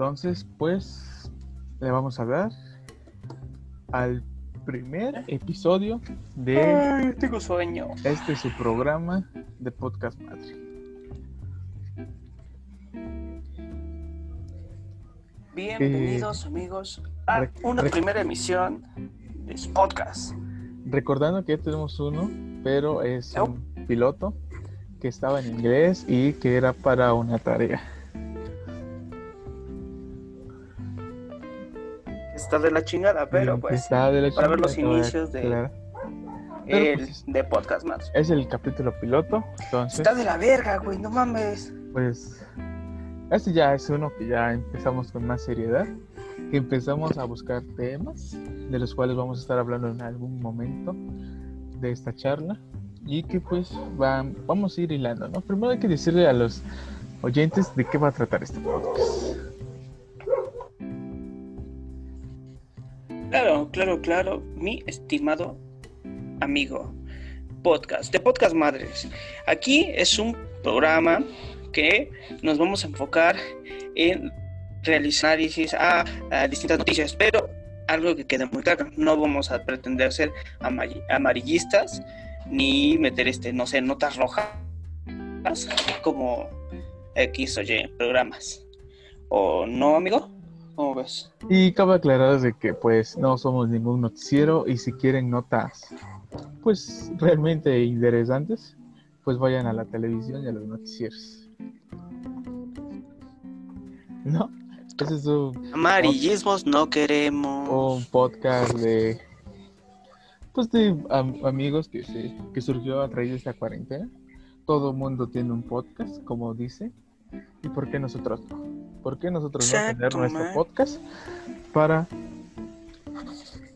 Entonces, pues, le vamos a dar al primer episodio de Ay, tengo sueño. este su programa de Podcast Madre. Bienvenidos, amigos, a una primera emisión de su podcast. Recordando que ya tenemos uno, pero es un piloto que estaba en inglés y que era para una tarea. Está de la chingada, pero pues está de la para ver los inicios de- claro. el pues- de podcast más. Es el capítulo piloto, entonces, Está de la verga, güey, no mames. pues, este ya es uno que ya empezamos con más seriedad, que empezamos a buscar temas de los cuales vamos a estar hablando en algún momento de esta charla y que pues van, vamos a ir hilando, ¿no? Primero hay que decirle a los oyentes de qué va a tratar este podcast. Claro, claro, mi estimado amigo. Podcast, de Podcast Madres. Aquí es un programa que nos vamos a enfocar en realizar análisis a, distintas noticias, pero algo que quede muy claro, no vamos a pretender ser amari- amarillistas ni meter este, no sé, notas rojas como X o Y programas. ¿O no, amigo? ¿Cómo ves? Y cabe aclarar de que pues no somos ningún noticiero y si quieren notas pues realmente interesantes, pues vayan a la televisión y a los noticieros. ¿No? Ese es un, Amarillismos no queremos. un podcast de pues de am- amigos que se que surgió a través de esta cuarentena. Todo mundo tiene un podcast, como dice. ¿Y por qué nosotros no? ¿Por qué nosotros no tener Exacto, nuestro man. podcast para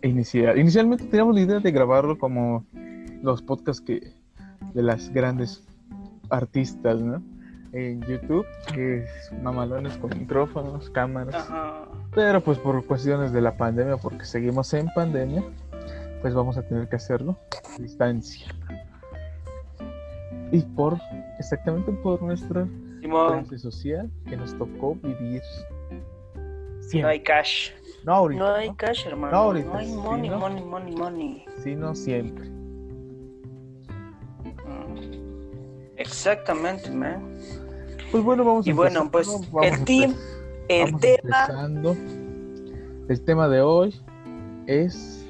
iniciar? Inicialmente teníamos la idea de grabarlo como los podcasts que de las grandes artistas, ¿no? En YouTube, que es mamalones con micrófonos, cámaras. Pero pues por cuestiones de la pandemia, porque seguimos en pandemia, pues vamos a tener que hacerlo a distancia. Y por, exactamente por nuestra clase social que nos tocó vivir no siempre. hay cash. No ahorita, No hay ¿no? cash, hermano. No ahorita, No hay money, ¿no? money, money, money. sino siempre. Mm. Exactamente, man. Pues bueno, vamos Y bueno, empezando, pues vamos el team, el tema empezando. El tema de hoy es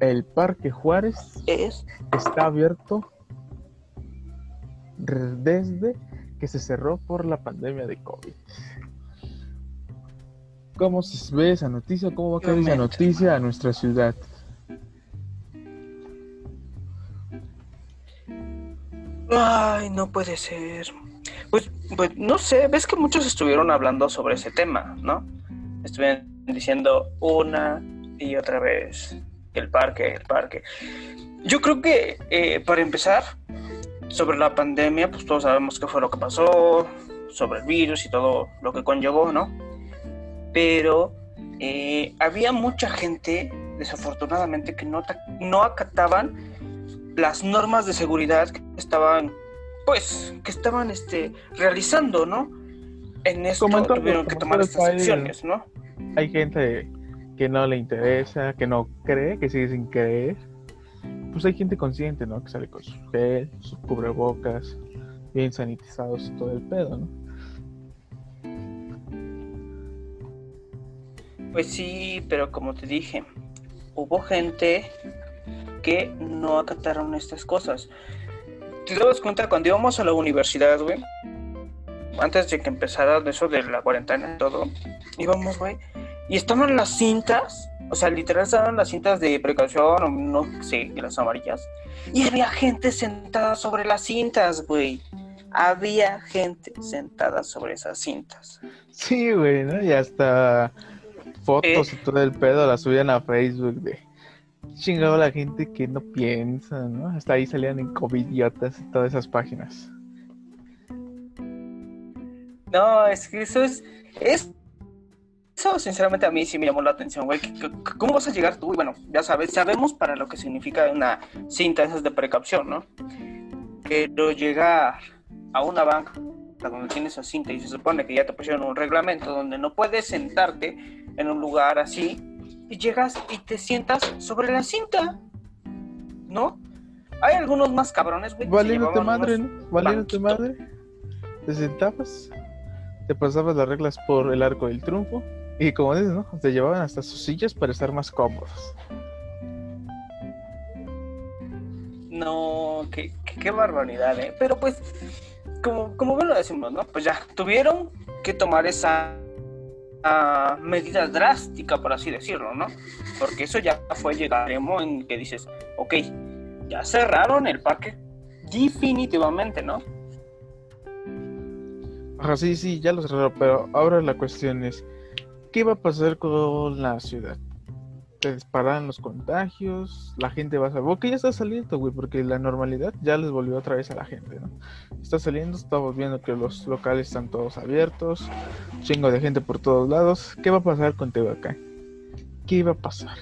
el Parque Juárez es está abierto desde que se cerró por la pandemia de COVID. ¿Cómo se ve esa noticia? ¿Cómo va a caer esa noticia a nuestra ciudad? Ay, no puede ser. Pues, pues no sé, ves que muchos estuvieron hablando sobre ese tema, ¿no? Estuvieron diciendo una y otra vez el parque, el parque. Yo creo que eh, para empezar, sobre la pandemia, pues todos sabemos qué fue lo que pasó, sobre el virus y todo lo que conllevó, ¿no? Pero eh, había mucha gente, desafortunadamente, que no, no acataban las normas de seguridad que estaban, pues, que estaban este, realizando, ¿no? En esto Como en todo, tuvieron que tomar estas acciones, ¿no? Hay gente que no le interesa, que no cree, que sigue sin creer. Pues hay gente consciente, ¿no? Que sale con su gel, sus cubrebocas, bien sanitizados y todo el pedo, ¿no? Pues sí, pero como te dije, hubo gente que no acataron estas cosas. ¿Te dabas cuenta cuando íbamos a la universidad, güey? Antes de que empezara eso de la cuarentena y todo, íbamos, güey, y estaban las cintas, o sea, literal estaban las cintas de precaución, o no sé, las amarillas, y había gente sentada sobre las cintas, güey. Había gente sentada sobre esas cintas. Sí, güey, ¿no? Y hasta fotos y todo el pedo la subían a Facebook de chingado la gente que no piensa, ¿no? Hasta ahí salían en covidiotas y todas esas páginas. No, es que eso es, es eso sinceramente a mí sí me llamó la atención, güey. ¿Qué- qué- ¿Cómo vas a llegar tú? Y bueno, ya sabes, sabemos para lo que significa una cinta esas de precaución, ¿no? Pero llegar a una banca donde tienes esa cinta y se supone que ya te pusieron un reglamento donde no puedes sentarte en un lugar así y llegas y te sientas sobre la cinta, ¿no? Hay algunos más cabrones, güey. Valiéndote madre, ¿no? Valiéndote madre. Te sentabas, te pasabas las reglas por el arco del triunfo y como dices, ¿no? Te llevaban hasta sus sillas para estar más cómodos. No, qué, qué, barbaridad, ¿eh? Pero pues, como, como bien lo decimos, ¿no? Pues ya, tuvieron que tomar esa uh, medida drástica, por así decirlo, ¿no? Porque eso ya fue llegar en que dices, ok, ya cerraron el parque definitivamente, ¿no? Ajá, sí, sí, ya lo cerraron, pero ahora la cuestión es, ¿qué va a pasar con la ciudad? Te disparan los contagios, la gente va a salir, porque ya está saliendo, güey, porque la normalidad ya les volvió otra vez a la gente, ¿no? Está saliendo, estamos viendo que los locales están todos abiertos, chingo de gente por todos lados. ¿Qué va a pasar con Tehuacán? ¿Qué iba a pasar?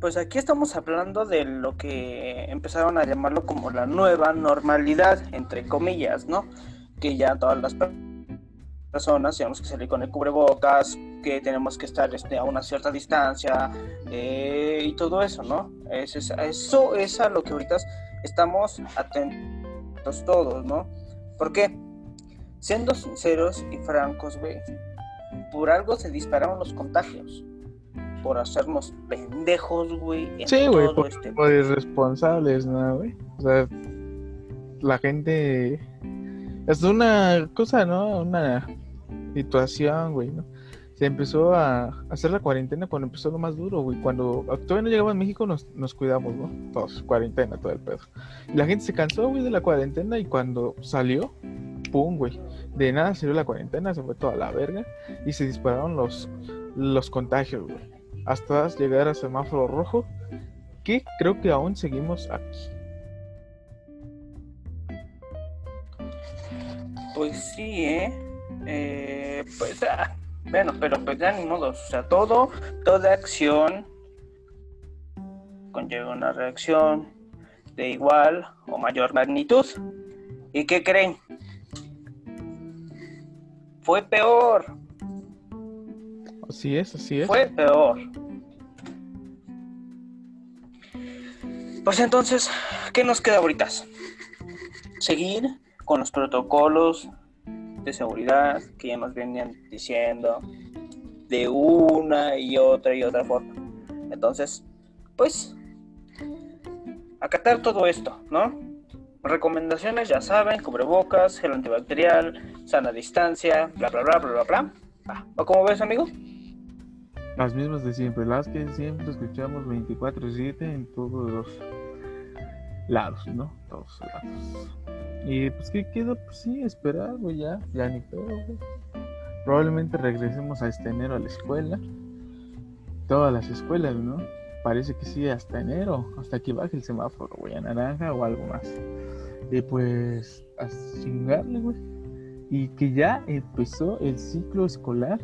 Pues aquí estamos hablando de lo que empezaron a llamarlo como la nueva normalidad, entre comillas, ¿no? Que ya todas las personas tenemos que salir con el cubrebocas, que tenemos que estar este, a una cierta distancia eh, y todo eso, ¿no? Es, eso es a lo que ahorita estamos atentos todos, ¿no? ¿Por qué? Siendo sinceros y francos, güey, por algo se dispararon los contagios por hacernos pendejos, güey. Sí, güey, por, este irresponsables, ¿no, güey? O sea, la gente... Es una cosa, ¿no? Una situación, güey, ¿no? Se empezó a hacer la cuarentena cuando empezó lo más duro, güey. Cuando todavía no llegaba a México nos, nos cuidamos, ¿no? Todos, cuarentena, todo el pedo. Y la gente se cansó, güey, de la cuarentena y cuando salió, pum, güey. De nada salió la cuarentena, se fue toda la verga y se dispararon los, los contagios, güey hasta llegar a semáforo rojo, que creo que aún seguimos aquí. Pues sí, ¿eh? Eh pues, ah, bueno, pero pues ya ni modo, o sea, todo, toda acción conlleva una reacción de igual o mayor magnitud. ¿Y qué creen? Fue peor. Así es, así es. Fue peor. Pues entonces, ¿qué nos queda ahorita? Seguir con los protocolos de seguridad que ya nos venían diciendo de una y otra y otra forma. Entonces, pues, acatar todo esto, ¿no? Recomendaciones, ya saben, cubrebocas, gel antibacterial, sana distancia, bla, bla, bla, bla, bla, bla. ¿O cómo ves, amigo? Las mismas de siempre, las que siempre escuchamos 24-7 en todos los lados, ¿no? Y pues, ¿qué queda? Pues sí, esperar, güey, ya, ya ni pedo, güey. Probablemente regresemos a este enero a la escuela. Todas las escuelas, ¿no? Parece que sí, hasta enero, hasta que baje el semáforo, güey, a naranja o algo más. Y pues, a chingarle, güey. Y que ya empezó el ciclo escolar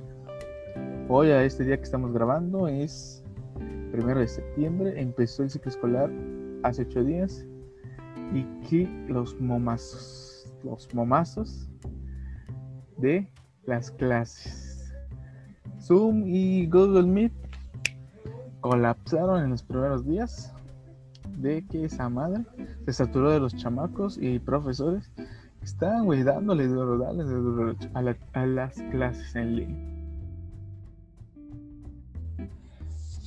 Hoy, a este día que estamos grabando, es primero de septiembre. Empezó el ciclo escolar hace ocho días. Y que los momazos, los momazos de las clases. Zoom y Google Meet colapsaron en los primeros días de que esa madre se saturó de los chamacos y profesores que estaban, güey, dándole duro, duro a las clases en línea.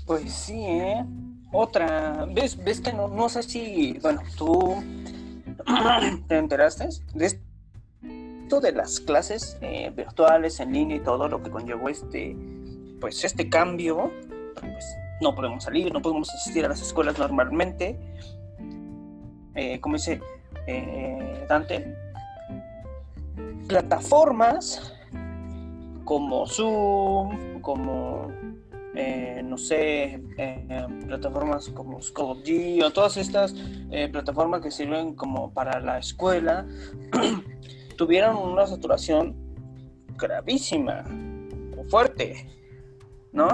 Pues sí, ¿eh? Otra, ¿ves, ves que no, no sé si, bueno, tú te enteraste de esto de las clases eh, virtuales en línea y todo lo que conllevó este, pues este cambio, pues no podemos salir, no podemos asistir a las escuelas normalmente, eh, como dice eh, Dante, plataformas como Zoom, como eh, no sé, eh, plataformas como Schoology o todas estas eh, plataformas que sirven como para la escuela, tuvieron una saturación gravísima, fuerte, ¿no?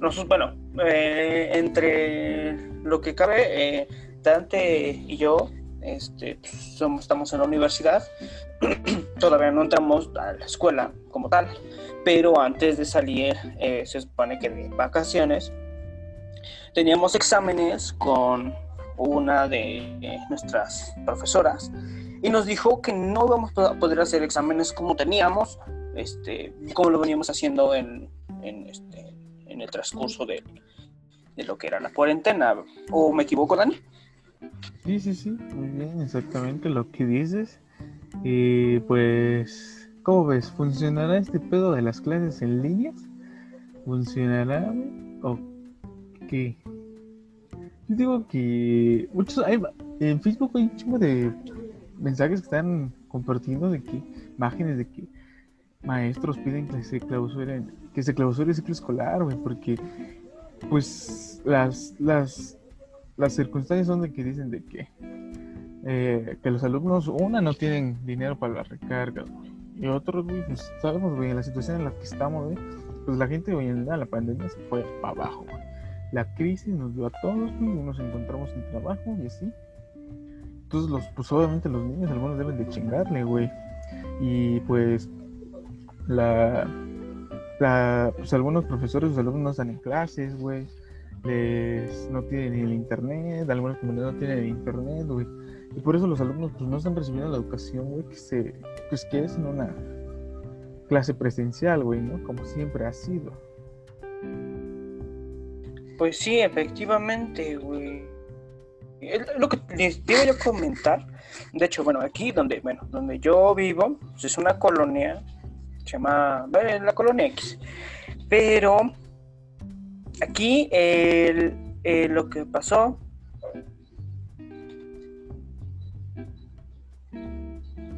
Nosotros, bueno, entre lo que cabe, Dante y yo este, pues, somos, estamos en la universidad, todavía no entramos a la escuela como tal, pero antes de salir, eh, se supone que de vacaciones, teníamos exámenes con una de nuestras profesoras y nos dijo que no íbamos a poder hacer exámenes como teníamos, este, como lo veníamos haciendo en, en, este, en el transcurso de, de lo que era la cuarentena. ¿O me equivoco, Dani? Sí, sí, sí, muy bien, exactamente lo que dices. Y pues, ¿cómo ves? ¿Funcionará este pedo de las clases en línea? ¿Funcionará o qué? Yo digo que muchos hay, en Facebook hay un chingo de mensajes que están compartiendo de que imágenes de que maestros piden que se clausuren, que se clausure el ciclo escolar, güey, porque pues las las las circunstancias son de que dicen de que, eh, que los alumnos, una, no tienen dinero para la recarga, y otros, güey, pues sabemos, güey, en la situación en la que estamos, güey, pues la gente hoy en día, la pandemia se fue para abajo, güey. La crisis nos dio a todos, güey, nos encontramos en trabajo y así. Entonces, los, pues obviamente los niños, algunos deben de chingarle, güey. Y pues, la, la, pues algunos profesores, los alumnos no están en clases, güey no tienen el internet, algunas comunidades no tienen el internet, güey. Y por eso los alumnos pues, no están recibiendo la educación, güey, que, se, pues, que es en una clase presencial, güey, ¿no? Como siempre ha sido. Pues sí, efectivamente, güey. Lo que les yo comentar, de hecho, bueno, aquí donde, bueno, donde yo vivo, pues es una colonia, se llama la colonia X, pero Aquí lo que pasó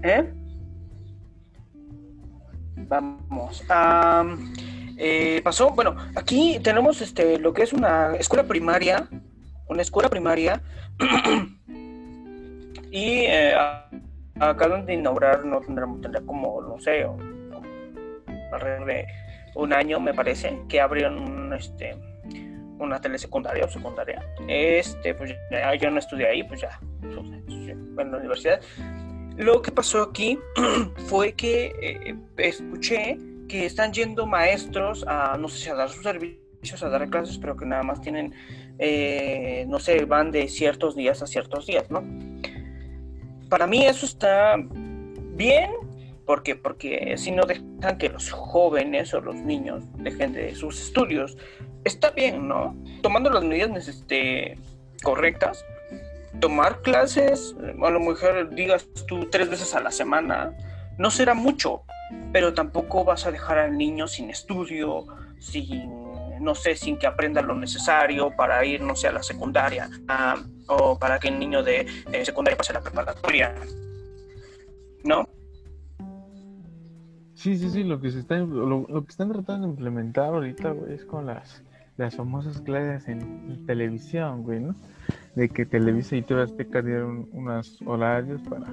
¿Eh? Vamos. Eh, pasó, bueno, aquí tenemos este lo que es una escuela primaria, una escuela primaria, y eh, acaban de inaugurar, no tendremos, tendrá como, no sé, alrededor de un año, me parece, que abrieron un, este, una telesecundaria o secundaria. Este, pues yo no estudié ahí, pues ya, en la universidad. Lo que pasó aquí fue que eh, escuché que están yendo maestros a, no sé si a dar sus servicios, a dar clases, pero que nada más tienen, eh, no sé, van de ciertos días a ciertos días, ¿no? Para mí eso está bien, ¿Por qué? Porque si no dejan que los jóvenes o los niños dejen de sus estudios, está bien, ¿no? Tomando las medidas este, correctas, tomar clases, a lo mejor digas tú tres veces a la semana, no será mucho, pero tampoco vas a dejar al niño sin estudio, sin, no sé, sin que aprenda lo necesario para ir, no sé, a la secundaria, o para que el niño de eh, secundaria pase a la preparatoria, ¿no? Sí, sí, sí, lo que se está lo, que están tratando de implementar ahorita, güey, es con las las famosas clases en televisión, güey, ¿no? De que Televisa y TV Azteca dieron unos horarios para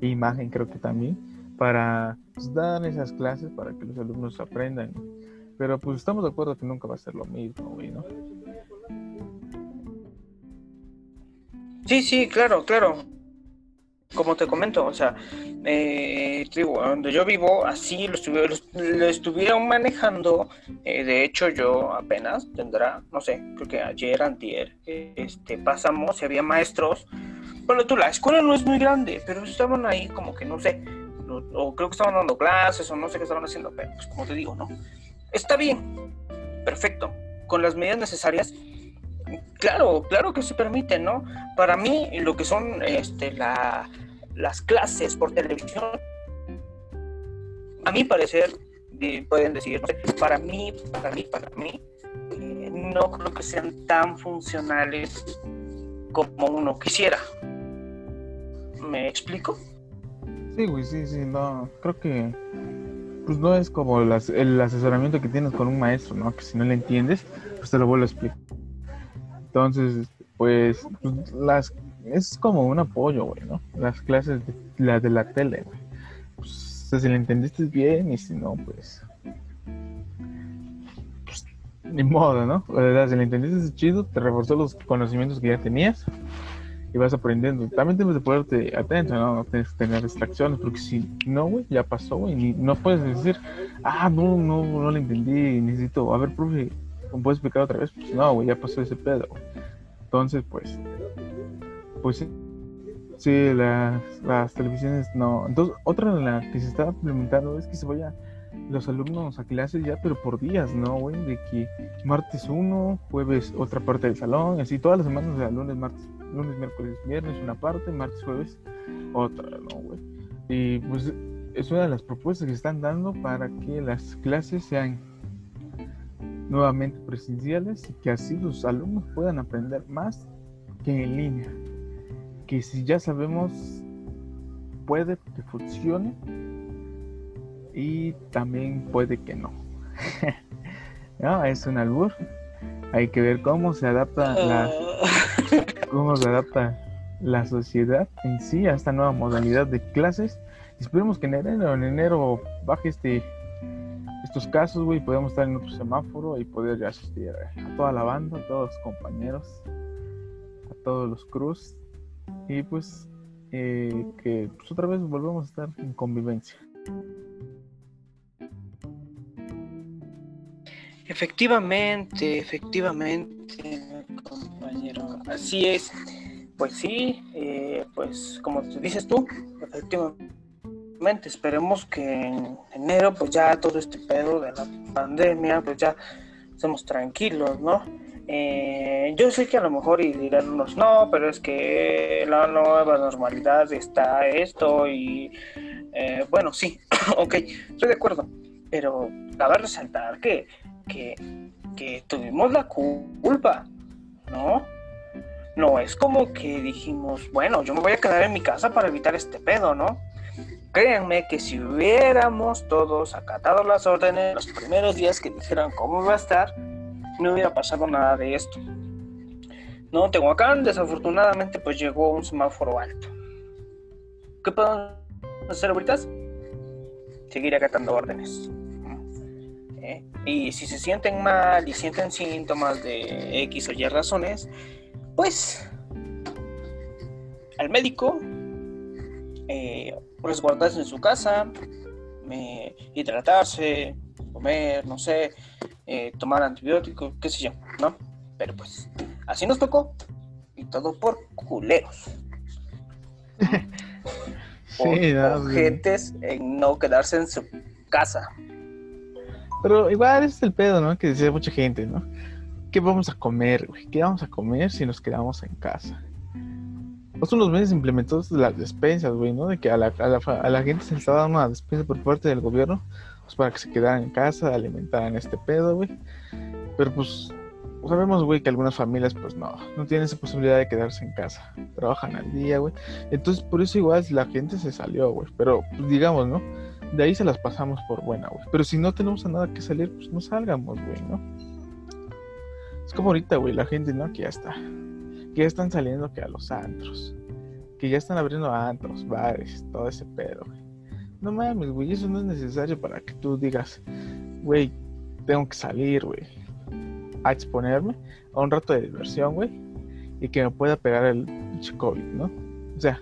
imagen, creo que también, para pues, dar esas clases para que los alumnos aprendan. Pero pues estamos de acuerdo que nunca va a ser lo mismo, güey, ¿no? Sí, sí, claro, claro como te comento, o sea, eh, donde yo vivo, así lo, estuvieron manejando. Eh, de hecho, yo apenas tendrá, no sé, creo que ayer, antier, este, pasamos y había maestros. Bueno, tú, la escuela no es muy grande, pero estaban ahí como que, no sé, o, creo que estaban dando clases o no sé qué estaban haciendo, pero pues como te digo, ¿no? Está bien, perfecto, con las medidas necesarias Claro, claro que se permite, ¿no? Para mí, lo que son este, las clases por televisión, a mi parecer, pueden decir, para mí, para mí, para mí, eh, no creo que sean tan funcionales como uno quisiera. ¿Me explico? Sí, güey, sí, sí, no, creo que pues no es como el asesoramiento que tienes con un maestro, ¿no? Que si no le entiendes, pues te lo vuelvo a explicar entonces, pues, pues, las es como un apoyo, güey, ¿no? Las clases, de, las de la tele, güey. Pues, si le entendiste bien y si no, pues, pues ni modo, ¿no? O sea, si le entendiste chido, te reforzó los conocimientos que ya tenías y vas aprendiendo. También debes de ponerte atento, ¿no? No tienes que tener distracciones, porque si no, güey, ya pasó, güey, no puedes decir, ah, no, no, no lo entendí, necesito, a ver, profe, ¿me puedes explicar otra vez? Pues no, güey, ya pasó ese pedo, Entonces, pues, pues sí, las, las televisiones no. Entonces, otra de las que se está implementando es que se vaya los alumnos a clases ya, pero por días, ¿no, güey? De que martes uno, jueves otra parte del salón, así todas las semanas, o lunes, martes, lunes, miércoles, viernes una parte, martes, jueves otra, ¿no, güey? Y pues es una de las propuestas que están dando para que las clases sean nuevamente presenciales y que así los alumnos puedan aprender más que en línea. Que si ya sabemos puede que funcione y también puede que no. no, es un albur. Hay que ver cómo se adapta la, cómo se adapta la sociedad en sí a esta nueva modalidad de clases. Esperemos que en enero, en enero baje este estos casos, güey, podemos estar en otro semáforo y poder asistir a toda la banda, a todos los compañeros, a todos los cruz y pues eh, que pues, otra vez volvemos a estar en convivencia. Efectivamente, efectivamente, compañero. Así es. Pues sí, eh, pues como dices tú, efectivamente, esperemos que en enero pues ya todo este pedo de la pandemia pues ya estemos tranquilos, ¿no? Eh, yo sé que a lo mejor y dirán unos no, pero es que la nueva normalidad está esto y eh, bueno, sí, ok, estoy de acuerdo, pero cabe resaltar que que, tuvimos la culpa, ¿no? No es como que dijimos, bueno, yo me voy a quedar en mi casa para evitar este pedo, ¿no? Créanme que si hubiéramos todos acatado las órdenes los primeros días que dijeran cómo iba a estar, no hubiera pasado nada de esto. No, Tehuacán desafortunadamente pues llegó un semáforo alto. ¿Qué podemos hacer ahorita? Seguir acatando órdenes. Y si se sienten mal y sienten síntomas de X o Y razones, pues al médico, eh, resguardarse en su casa, eh, hidratarse, comer, no sé, eh, tomar antibióticos, qué sé yo, ¿no? Pero pues así nos tocó y todo por culeros. por sí, en no quedarse en su casa. Pero igual ese es el pedo, ¿no? Que decía mucha gente, ¿no? ¿Qué vamos a comer, güey? ¿Qué vamos a comer si nos quedamos en casa? Hace unos meses implementó las despensas, güey, ¿no? De que a la, a, la, gente se les estaba dando una despensa por parte del gobierno, pues para que se quedaran en casa, alimentaran este pedo, güey. Pero pues sabemos, güey, que algunas familias, pues no, no tienen esa posibilidad de quedarse en casa. Trabajan al día, güey. Entonces, por eso igual la gente se salió, güey. Pero, pues, digamos, ¿no? de ahí se las pasamos por buena, güey. Pero si no tenemos a nada que salir, pues no salgamos, güey, ¿no? Es como ahorita, güey, la gente, ¿no? Que ya está. Que ya están saliendo que a los antros. Que ya están abriendo antros, bares, todo ese pedo, güey. No mames, güey, eso no es necesario para que tú digas, güey, tengo que salir, güey, a exponerme a un rato de diversión, güey, y que me pueda pegar el COVID, ¿no? O sea,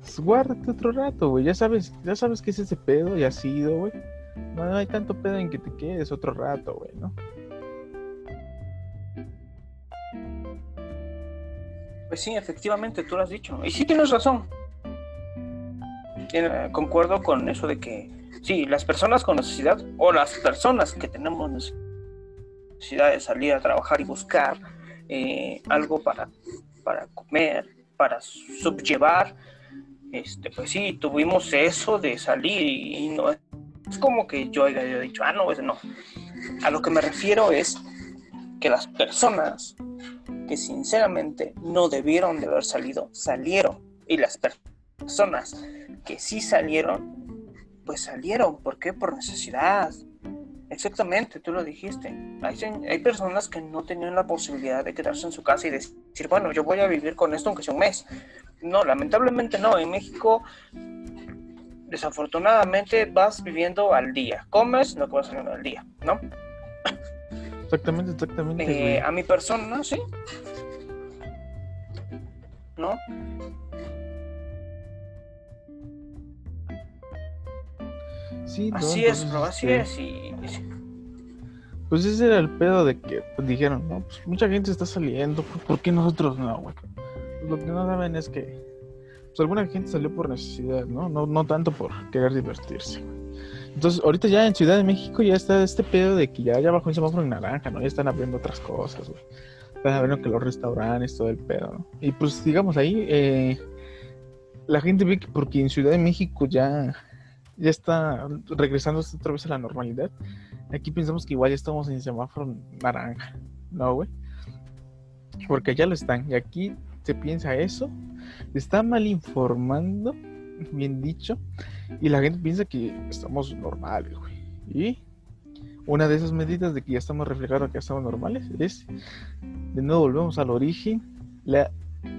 pues guárdate otro rato, güey. Ya sabes, ya sabes que es ese pedo y ha sido, güey. No, hay tanto pedo en que te quedes otro rato, güey, ¿no? Pues sí, efectivamente, tú lo has dicho. Y sí tienes razón. Concuerdo con eso de que sí, las personas con necesidad o las personas que tenemos necesidad de salir a trabajar y buscar eh, algo para, para comer, para subllevar este, pues sí, tuvimos eso de salir y, no es como que yo haya dicho, ah, no, pues no. A lo que me refiero es que las personas que sinceramente no debieron de haber salido, salieron. Y las personas que sí salieron, pues salieron. ¿Por qué? Por necesidad. Exactamente, tú lo dijiste. Hay, hay, personas que no tenían la posibilidad de quedarse en su casa y decir, bueno, yo voy a vivir con esto aunque sea un mes. No, lamentablemente no. En México, desafortunadamente, vas viviendo al día. Comes lo que vas al día, ¿no? Exactamente, exactamente. Eh, a mi persona, sí. ¿no? Sí, ¿no? Así es, bro, así este, es. Y, Pues ese era el pedo de que pues, dijeron, no, pues mucha gente está saliendo, pues, ¿por qué nosotros no, güey? Lo que no saben es que pues alguna gente salió por necesidad, ¿no? No, no tanto por querer divertirse, güey. Entonces, ahorita ya en Ciudad de México ya está este pedo de que ya, ya bajó el semáforo en naranja, ¿no? Ya están abriendo otras cosas, güey. Están abriendo que los restaurantes, todo el pedo, ¿no? Y pues, digamos, ahí eh, la gente ve que porque en Ciudad de México ya, ya está regresando otra vez a la normalidad. Aquí pensamos que igual ya estamos en semáforo naranja, ¿no, güey? Porque ya lo están. Y aquí se piensa eso. Está mal informando, bien dicho. Y la gente piensa que estamos normales, güey. Y una de esas medidas de que ya estamos reflejando que ya estamos normales es, de nuevo volvemos al origen, la,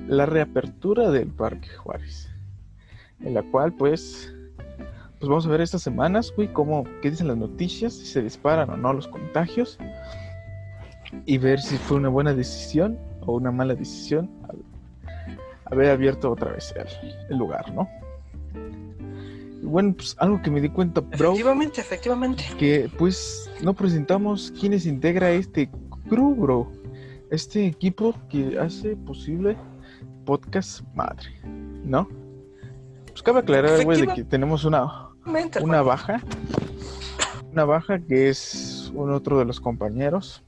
la reapertura del Parque Juárez. En la cual, pues, pues vamos a ver estas semanas, güey, cómo, qué dicen las noticias, si se disparan o no los contagios. Y ver si fue una buena decisión o una mala decisión haber abierto otra vez el, el lugar, ¿no? Bueno, pues algo que me di cuenta, bro, Efectivamente, efectivamente. que pues no presentamos quiénes integra este crew, bro. Este equipo que hace posible podcast madre, ¿no? Pues cabe aclarar, güey, de que tenemos una, una baja. Una baja que es un otro de los compañeros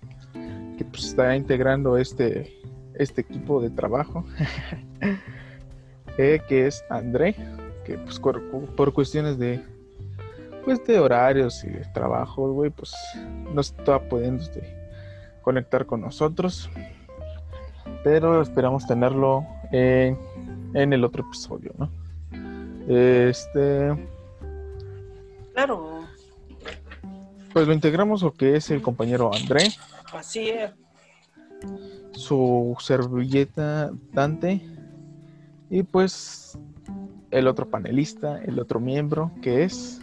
que pues está integrando este, este equipo de trabajo. eh, que es André, que pues por, por cuestiones de pues de horarios y de trabajo, güey, pues no está pudiendo este, conectar con nosotros. Pero esperamos tenerlo en, en el otro episodio, ¿no? Este, Claro, pues lo integramos lo que es el compañero André, así es. su servilleta Dante y pues el otro panelista, el otro miembro que es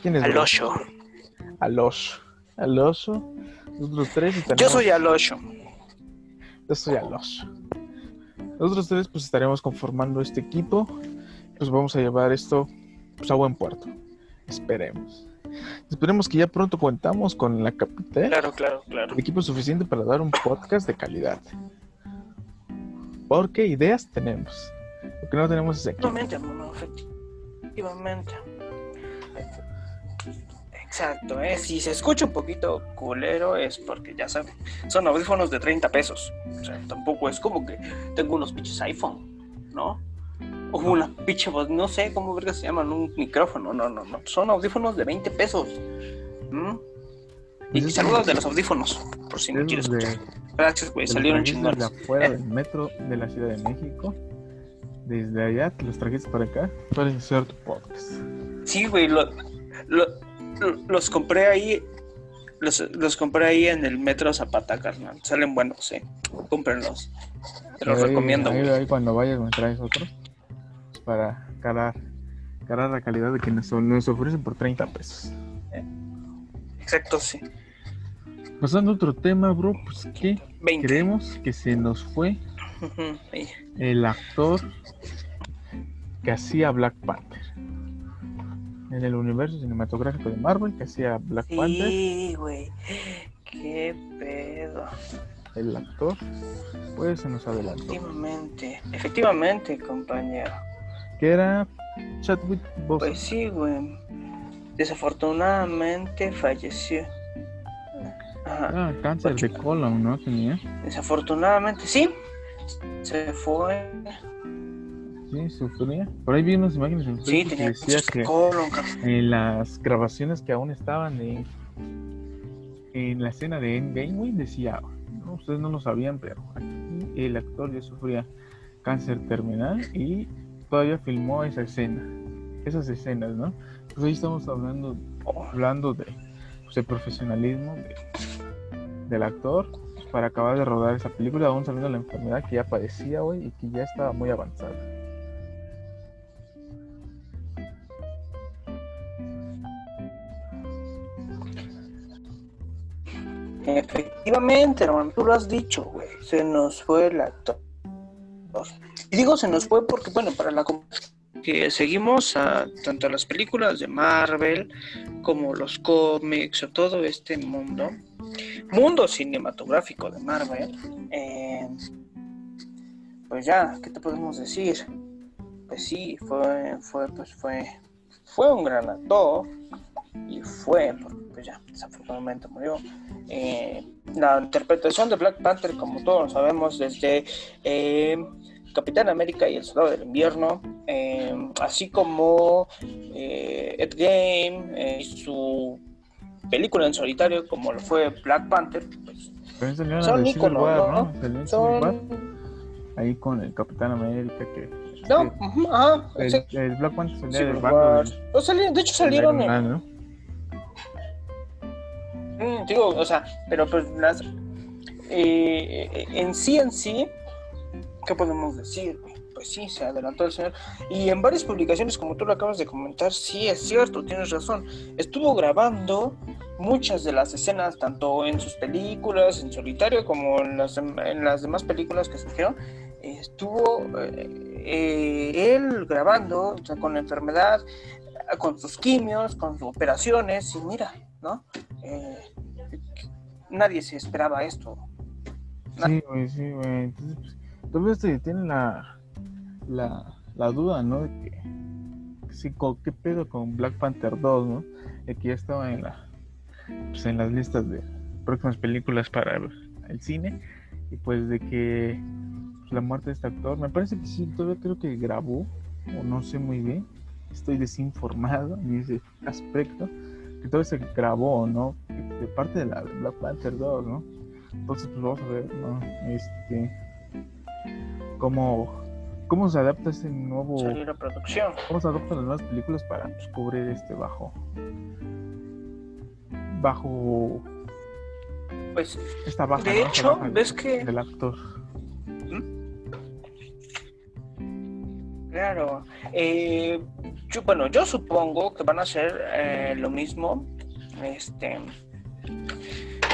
¿Quién es? Alosho. Alosho. Alosho. Nosotros tres y Yo tenemos- soy Alosho. Yo soy Alosho. Nosotros tres pues estaremos conformando este equipo. Pues vamos a llevar esto pues, a buen puerto. Esperemos. Esperemos que ya pronto contamos con la capital. Claro, claro, claro. el equipo suficiente para dar un podcast de calidad. Porque ideas tenemos. Lo que no tenemos es equipo. Efectivamente. Exacto, ¿eh? si se escucha un poquito culero es porque ya saben, son audífonos de 30 pesos. O sea, tampoco es como que tengo unos pinches iPhone, ¿no? O una pinche voz, no sé cómo verga se llaman, un micrófono, no, no, no. Son audífonos de 20 pesos. ¿Mm? Y Pues es saludos de los audífonos, por si no quieres de- escuchar. Gracias, güey, salieron chingones. desde afuera Eh. del metro de la Ciudad de México. Desde allá te los trajiste para acá para hacer tu podcast. Sí, güey, lo- lo- lo- los compré ahí. Los, los compré ahí en el metro Zapata, carnal. Salen buenos, eh. Cómprenlos. Te los Ahí- recomiendo, ahí, ahí cuando vayas me traes otros pues, para calar, calar la calidad de que nos, nos ofrecen por 30 pesos. Exacto, sí. Pasando a otro tema, bro, pues que 20. creemos que se nos fue el actor que hacía Black Panther. En el universo cinematográfico de Marvel, que hacía Black Panther, Sí, güey. Qué pedo. el actor, pues se nos adelantó. Efectivamente. Efectivamente, compañero. Que era Chadwick Boseman. Pues sí, güey. Desafortunadamente falleció. Ah, cáncer de colon, ¿no? Tenía. Desafortunadamente, sí. Se fue. Sí, sufría. Por ahí vi unas imágenes en Sí, Facebook que tenía decía que colon, en las grabaciones que aún estaban de, en la escena de Endgame, güey, decía, no, ustedes no lo sabían, pero aquí el actor ya sufría cáncer terminal y todavía filmó esa escena, esas escenas, ¿no? Pues ahí estamos hablando, Oh, hablando de, pues, de profesionalismo de- del actor para acabar de rodar esa película, aún sabiendo la enfermedad que ya padecía, güey, y que ya estaba muy avanzada. Efectivamente, hermano, tú lo has dicho, güey. Se nos fue el actor. Y digo se nos fue porque, bueno, para la que seguimos a tanto las películas de Marvel como los cómics o todo este mundo, mundo cinematográfico de Marvel, eh, pues ya, ¿qué te podemos decir? Pues sí, fue, fue, pues fue, fue un gran actor y fue, pues ya, desafortunadamente murió. Eh, la interpretación de Black Panther, como todos sabemos, desde eh, Capitán América y el Soldado del Invierno, eh, así como eh, Ed Game y su película en solitario, como lo fue Black Panther, pues, son iconos, ¿no? Son... Ahí con el Capitán América que... No, este, el, Black Panther salía del barco. de hecho salieron... En... Mm, digo, o sea, pero pues las... Eh, en sí en sí ¿qué podemos decir? Pues sí, se adelantó el señor. Y en varias publicaciones, como tú lo acabas de comentar, sí es cierto, tienes razón. Estuvo grabando muchas de las escenas, tanto en sus películas, en solitario, como en las, en las demás películas que surgieron. Estuvo eh, eh, él grabando con la enfermedad, con sus quimios, con sus operaciones, y mira, ¿no? Eh, nadie se esperaba esto. Sí, güey, sí, güey. Entonces, pues, Todavía se tiene la, la, duda, ¿no? De que, sí, ¿qué pedo con Black Panther 2, ¿no? De que ya estaba en, la, pues en las listas de próximas películas para el cine. Y pues de que pues, la muerte de este actor, me parece que sí, todavía creo que grabó, o no sé muy bien, estoy desinformado en ese aspecto, que todo se grabó, ¿no? De parte de la Black Panther 2, ¿no? Entonces, pues vamos a ver, ¿no? Este cómo, cómo se adapta ese nuevo. producción. Cómo se adaptan las nuevas películas para pues, cubrir este bajo. Bajo. Pues. Esta baja. De hecho, ves que. Del actor. Claro. Eh, yo, bueno, yo supongo que van a hacer eh, lo mismo. Este.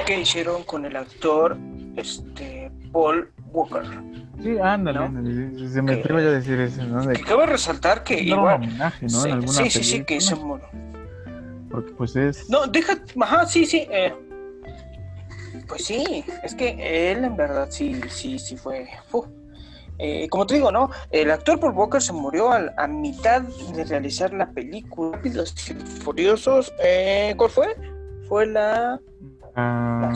Que hicieron con el actor. Este. Paul Walker. Sí, ándale, se me atrevo a decir eso, ¿no? De... cabe resaltar que igual... Un homenaje, ¿no? Sí, en sí, sí, sí, que se Porque pues es... No, deja... Ajá, sí, sí. Eh... Pues sí, es que él en verdad sí, sí, sí fue... Eh, como te digo, ¿no? El actor Paul Walker se murió a, mitad de realizar la película Rápidos y Furiosos. Eh, ¿Cuál fue? Fue la... Ah,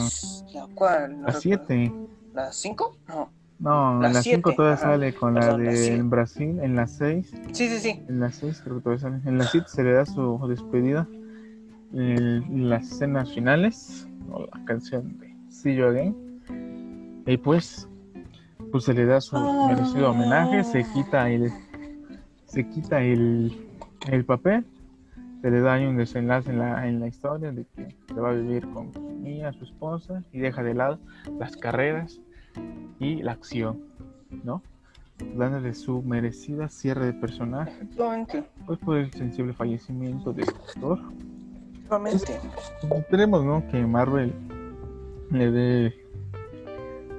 la ¿cuál? la 7. ¿La 5? No. No, en la 5 todavía sale con la de Brasil, en la 6. Sí, sí, sí. En la 6 creo que todavía sale. En la 7 se le da su despedida. En las escenas finales, o la canción de See You Again. Y pues, pues se le da su merecido homenaje, se quita el, se quita el, el papel, se le da un desenlace en la, en la historia de que se va a vivir con Mía, su esposa, y deja de lado las carreras y la acción, ¿no? Dándole su merecida cierre de personaje. Pues por el sensible fallecimiento de este actor. esperemos, ¿no? Que Marvel le dé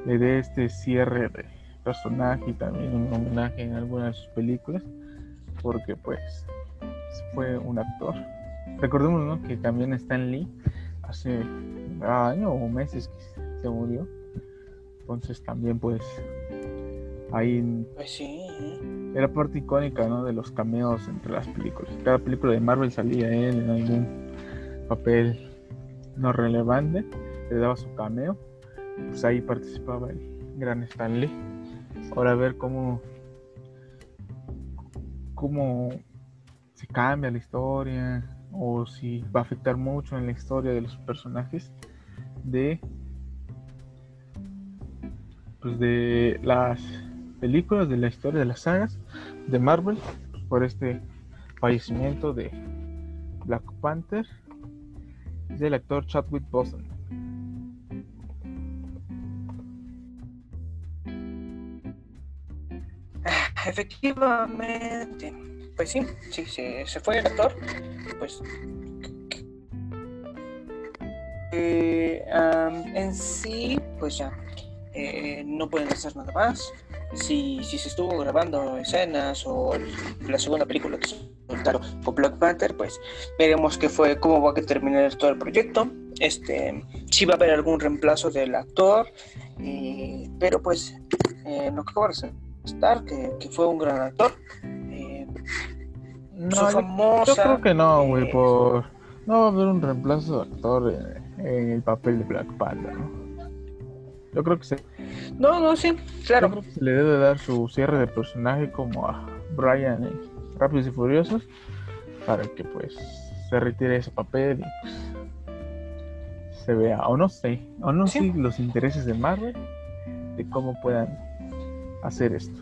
le dé este cierre de personaje y también un homenaje en algunas de sus películas. Porque pues fue un actor. Recordemos ¿no? que también Stan Lee hace años o meses que se murió entonces también pues ahí pues era parte icónica ¿no? de los cameos entre las películas. Cada película de Marvel salía él en algún papel no relevante, le daba su cameo, pues ahí participaba el gran Stanley. Ahora a ver cómo cómo se cambia la historia o si va a afectar mucho en la historia de los personajes de pues, de las películas, de la historia de las sagas de Marvel, por este fallecimiento de Black Panther del actor Chadwick Boseman. Efectivamente, pues sí, sí, se fue el actor, pues eh, en sí, pues ya, eh, no pueden hacer nada más. Si, si se estuvo grabando escenas o la segunda película que soltaron con Black Panther, pues veremos qué fue, cómo va a terminar todo el proyecto. Este, si va a haber algún reemplazo del actor, eh, pero pues eh, lo que de que, que fue un gran actor. No, su yo, famosa. yo creo que no, güey, eh, por... No va a haber un reemplazo de actor en, en el papel de Black Panther, ¿no? Yo creo que se, No, no, sí, yo claro. creo que se le debe dar su cierre de personaje como a Brian en Rápidos y Furiosos para que pues se retire ese papel y pues se vea, o no sé, o no Sí. sé los intereses de Marvel de cómo puedan hacer esto.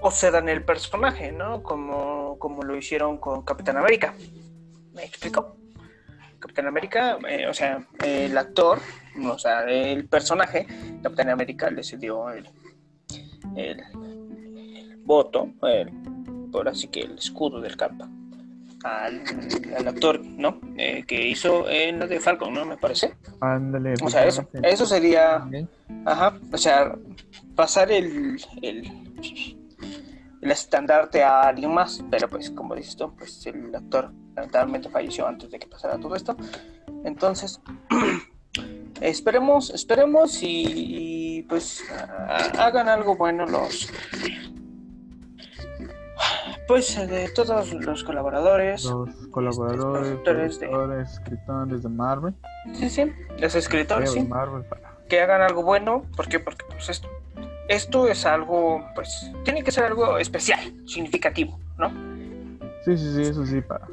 O se dan el personaje, ¿no? Como, como lo hicieron con Capitán América. ¿Me explico? Capitán América, eh, o sea, el actor, o sea, el personaje, Capitán América le cedió el, el, el voto, el- por así que el escudo del capa, al, al actor, ¿no? Eh, que hizo en la de Falcon, ¿no? Me parece. Ándale. O sea, eso, eso sería. Ajá, o sea, pasar el, el, el estandarte a alguien más, pero pues como dices tú, pues el actor lamentablemente falleció antes de que pasara todo esto. Entonces, esperemos, esperemos y, y, pues ha- hagan algo bueno los pues de todos los colaboradores, Los colaboradores, productores de- escritores de Marvel. sí, sí, los escritores, sí. Marvel para que hagan algo bueno. ¿Por qué? Porque pues esto, esto es algo, pues, tiene que ser algo especial, significativo, ¿no? Sí, sí, sí, eso sí, para,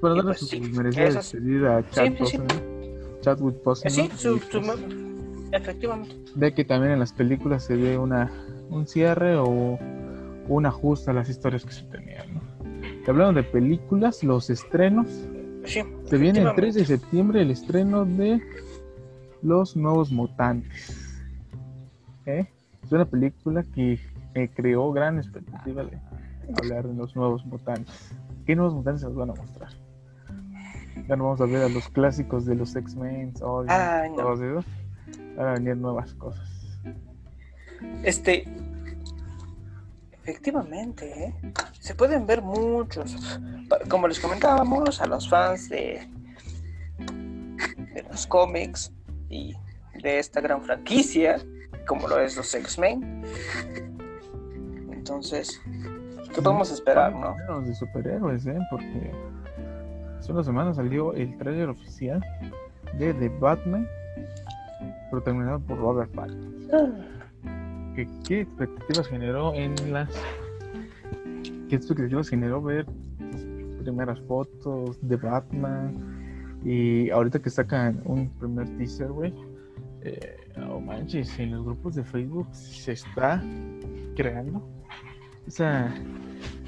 para darle pues su sí, a Chad Sí, sí, sí. Boseman, Chadwick Boseman, sí, su, su- pues, efectivamente. de que también en las películas se ve una, un cierre o un ajuste a las historias que se tenían, ¿no? Y hablando de películas, los estrenos, Sí, se viene el efectivamente. 3 de septiembre el estreno de Los Nuevos Mutantes. ¿Eh? Es una película que eh, creó gran expectativa de hablar de los nuevos mutantes. ¿Qué nuevos mutantes nos van a mostrar? Ya no vamos a ver a los clásicos de los X-Men, Ay, no. todos esos. Van a venir nuevas cosas. Este, efectivamente, ¿eh? se pueden ver muchos, como les comentábamos, a los fans de, de los cómics y de esta gran franquicia, como lo es los X-Men. Entonces, ¿qué podemos esperar, no? Los de superhéroes, ¿eh? Porque hace una semana salió el trailer oficial de The Batman, protagonizado por Robert Pattinson. ¿Qué, qué expectativas generó en las... ¿Qué expectativas generó ver primeras fotos de Batman? Y ahorita que sacan un primer teaser, güey. Eh, oh manches, en los grupos de Facebook se está creando esa,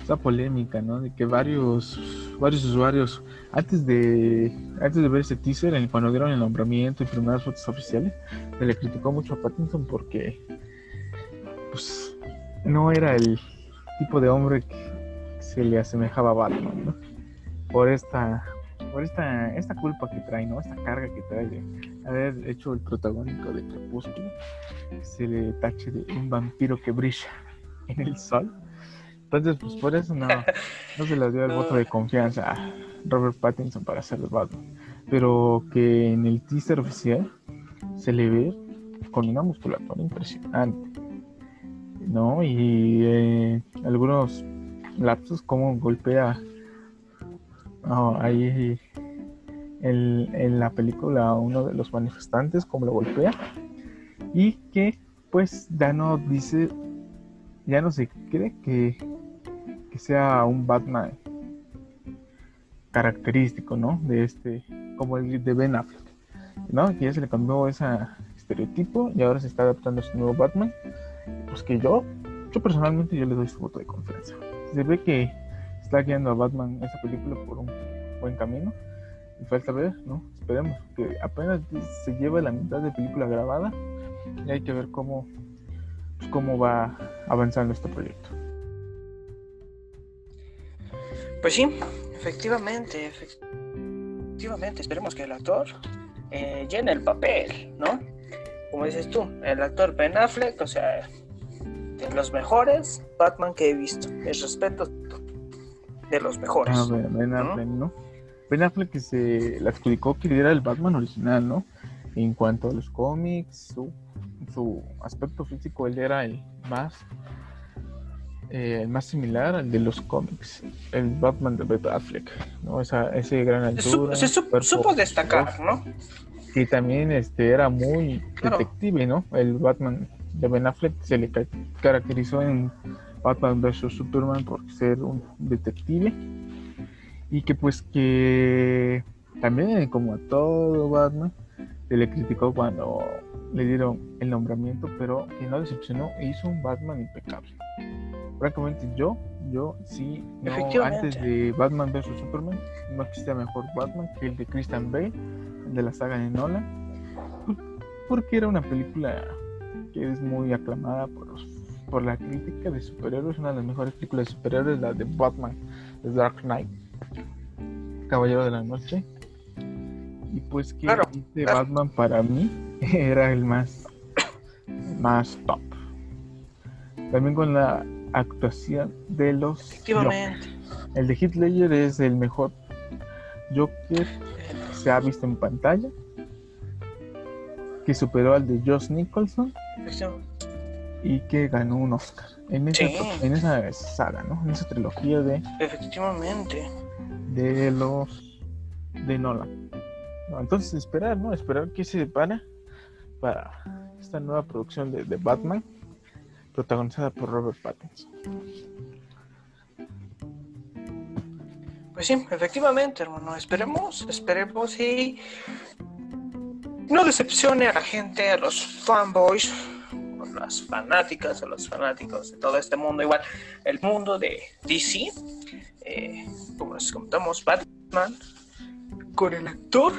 esa polémica, ¿no? De que varios, varios usuarios, antes de, antes de ver ese teaser, cuando dieron el nombramiento y primeras fotos oficiales, se le criticó mucho a Pattinson porque, pues, no era el tipo de hombre que se le asemejaba a Batman, ¿no? Por esta, por esta, esta culpa que trae, ¿no? Esta carga que trae de haber hecho el protagónico de Crepúsculo, se le tache de un vampiro que brilla en el sol. Entonces, pues por eso no, no se le dio el voto de confianza a Robert Pattinson para ser el Batman. Pero que en el teaser oficial se le ve con una musculatura impresionante. ¿No? Y eh, algunos lapsos como golpea oh, ahí en, en la película uno de los manifestantes, como lo golpea. Y que pues ya no dice, ya no se cree que, que sea un Batman característico, ¿no? De este, como el de Ben Affleck, ¿no? Que ya se le cambió ese estereotipo y ahora se está adaptando a su nuevo Batman. Pues que yo, yo personalmente yo le doy su voto de confianza. Se ve que está guiando a Batman esa película por un buen camino. Y falta ver, ¿no? Esperemos que apenas se lleva la mitad de película grabada y hay que ver cómo, pues, cómo va avanzando este proyecto. Pues sí, efectivamente. efect- efectivamente, esperemos que el actor eh, llene el papel, ¿no? Como dices tú, el actor Ben Affleck, o sea, de los mejores Batman que he visto. El respeto de los mejores. Ah, ben, Affleck, ¿no? Ben Affleck que se le adjudicó que era el Batman original, ¿no? En cuanto a los cómics, su, su aspecto físico, él era el más eh, el más similar al de los cómics, el Batman de Ben Affleck, ¿no? Esa, ese gran altura. Se, supo destacar, ¿no? Y también este, era muy detective, ¿no? El Batman de Ben Affleck se le caracterizó en Batman vs. Superman por ser un detective y que pues que también como a todo Batman se le criticó cuando le dieron el nombramiento pero que no decepcionó e hizo un Batman impecable. Francamente yo yo sí no, antes de Batman vs Superman no existía mejor Batman que el de Christian Bale de la saga de Nolan porque era una película que es muy aclamada por, por la crítica de superhéroes una de las mejores películas de superhéroes la de Batman The Dark Knight Caballero de la Noche. Y pues que este Batman para mí era el más más top. También con la actuación de los el de Heath Ledger es el mejor Joker que se ha visto en pantalla que superó al de Josh Nicholson y que ganó un Oscar en esa, en esa saga, ¿no? En esa trilogía de efectivamente de los de Nolan. entonces esperar, ¿no? Esperar que se depara para esta nueva producción de, de Batman protagonizada por Robert Pattinson. Pues sí, efectivamente, hermano. Esperemos, esperemos y no decepcione a la gente, a los fanboys, las fanáticas, a los fanáticos de todo este mundo. Igual, el mundo de DC, eh, como les comentamos, Batman, con el actor,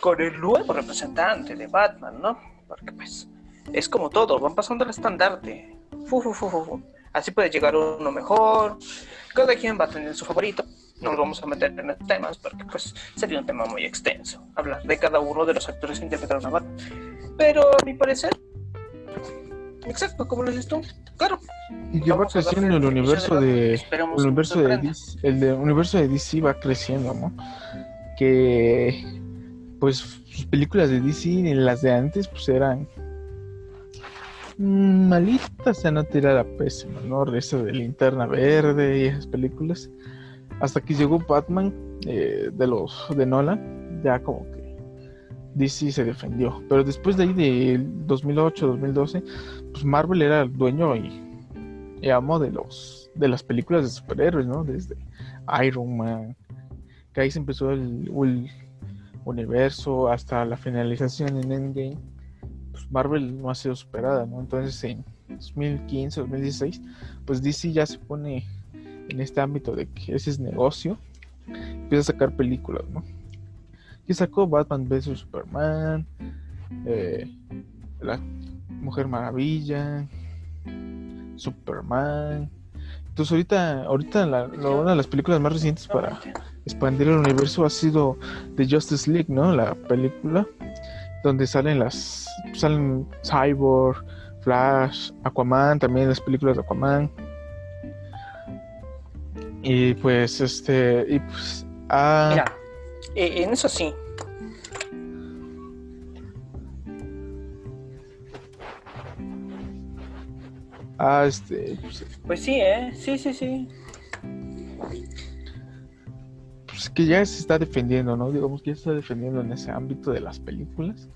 con el nuevo representante de Batman, ¿no? Porque pues es como todo, van pasando el estandarte. Así puede llegar uno mejor. Cada quien va a tener su favorito. No nos vamos a meter en los temas porque pues sería un tema muy extenso. Hablar de cada uno de los actores que interpretaron a Batman. Pero a mi parecer, exacto, como lo dices tú, claro. Y que va creciendo el universo de, el universo de DC, el de, universo de DC va creciendo, ¿no? Que pues sus películas de DC las de antes pues eran Mm, malita, se no tirara pésima, ¿no? Eso de Linterna Verde y esas películas. Hasta que llegó Batman eh, de los de Nolan, ya como que DC se defendió. Pero después de ahí, de 2008, 2012, pues Marvel era el dueño y, amo de los de las películas de superhéroes, ¿no? Desde Iron Man, que ahí se empezó el universo hasta la finalización en Endgame pues, Marvel no ha sido superada, ¿no? Entonces en 2015, 2016, pues DC ya se pone en este ámbito de que ese es negocio, empieza a sacar películas, ¿no? Y sacó Batman vs Superman, eh, La Mujer Maravilla, Superman. Entonces ahorita, ahorita una de las películas más recientes para expandir el universo ha sido The Justice League, ¿no? La película donde salen las salen Cyborg, Flash, Aquaman, también las películas de Aquaman. Y pues este y pues ah, eh, en eso sí. Ah, este. Pues, pues sí, ¿eh? Sí, sí, sí. Pues que ya se está defendiendo, ¿no? Digamos que ya se está defendiendo en ese ámbito de las películas.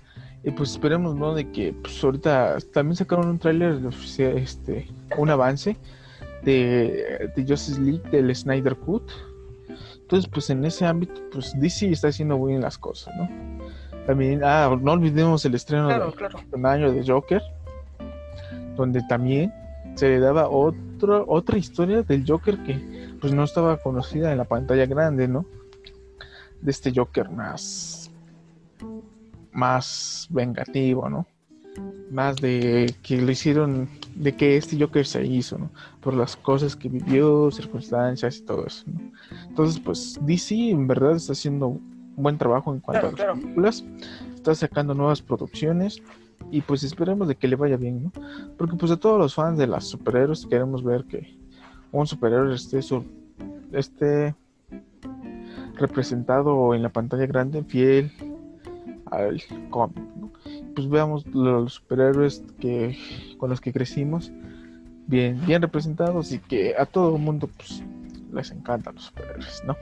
Y pues esperemos, ¿no? De que pues ahorita también sacaron un tráiler, este, un avance de, de Justice League del Snyder Cut. Entonces, pues en ese ámbito, pues DC está haciendo muy bien las cosas, ¿no? También, ah, no olvidemos el estreno de un año de Joker, donde también se le daba otra otra historia del Joker que pues no estaba conocida en la pantalla grande, ¿no? De este Joker más más vengativo, ¿no? Más de que lo hicieron, de que este Joker se hizo, ¿no? Por las cosas que vivió, circunstancias y todo eso, ¿no? Entonces, pues DC en verdad está haciendo buen trabajo en cuanto a las películas. Está sacando nuevas producciones y pues esperemos de que le vaya bien, ¿no? Porque pues a todos los fans de las superhéroes queremos ver que un superhéroe esté, su, esté representado en la pantalla grande, fiel al cómic, ¿no? Pues veamos los superhéroes que con los que crecimos bien, bien representados y que a todo el mundo pues, les encantan los superhéroes, ¿no?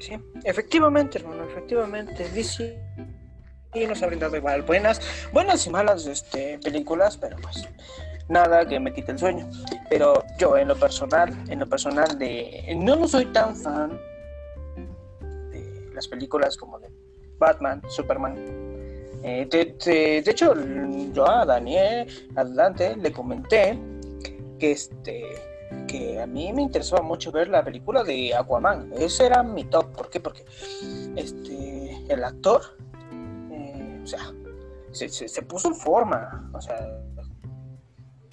Sí, efectivamente, hermano, efectivamente. DC y nos ha brindado igual buenas, buenas y malas este, películas, pero pues nada que me quite el sueño. Pero yo en lo personal, en lo personal de no, no soy tan fan de las películas como de Batman, Superman. Eh, de, hecho, yo a Daniel, a Dante, le comenté que este que a mí me interesaba mucho ver la película de Aquaman. Ese era mi top. ¿Por qué? Porque este el actor o sea, se, puso en forma, o sea,